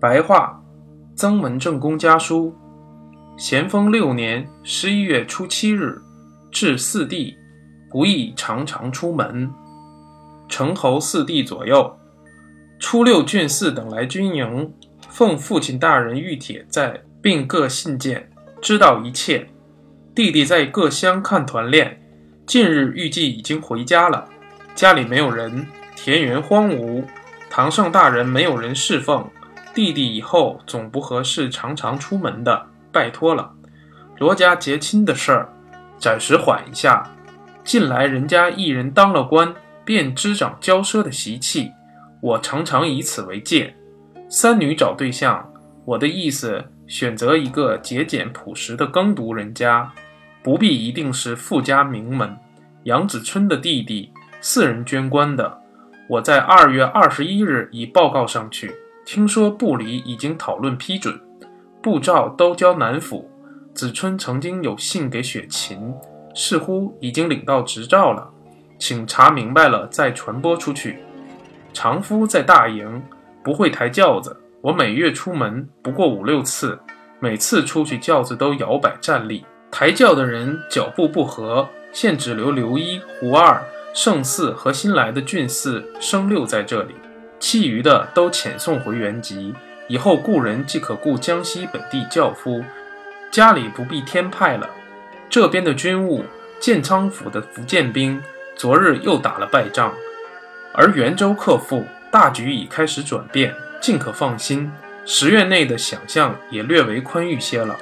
白话，曾文正公家书。咸丰六年十一月初七日，至四弟，不宜常常出门。成侯四弟左右，初六郡四等来军营，奉父亲大人谕帖在，并各信件，知道一切。弟弟在各乡看团练，近日预计已经回家了。家里没有人，田园荒芜，堂上大人没有人侍奉。弟弟以后总不合适常常出门的，拜托了。罗家结亲的事儿，暂时缓一下。近来人家一人当了官，便滋长骄奢的习气，我常常以此为戒。三女找对象，我的意思选择一个节俭朴实的耕读人家，不必一定是富家名门。杨子春的弟弟，四人捐官的，我在二月二十一日已报告上去。听说部里已经讨论批准，布诏都交南府。子春曾经有信给雪琴，似乎已经领到执照了，请查明白了再传播出去。常夫在大营，不会抬轿子。我每月出门不过五六次，每次出去轿子都摇摆站立，抬轿的人脚步不合，现只留刘一、胡二、盛四和新来的俊四、生六在这里。其余的都遣送回原籍，以后故人即可雇江西本地轿夫，家里不必添派了。这边的军务，建昌府的福建兵昨日又打了败仗，而袁州克复，大局已开始转变，尽可放心。十月内的想象也略为宽裕些了。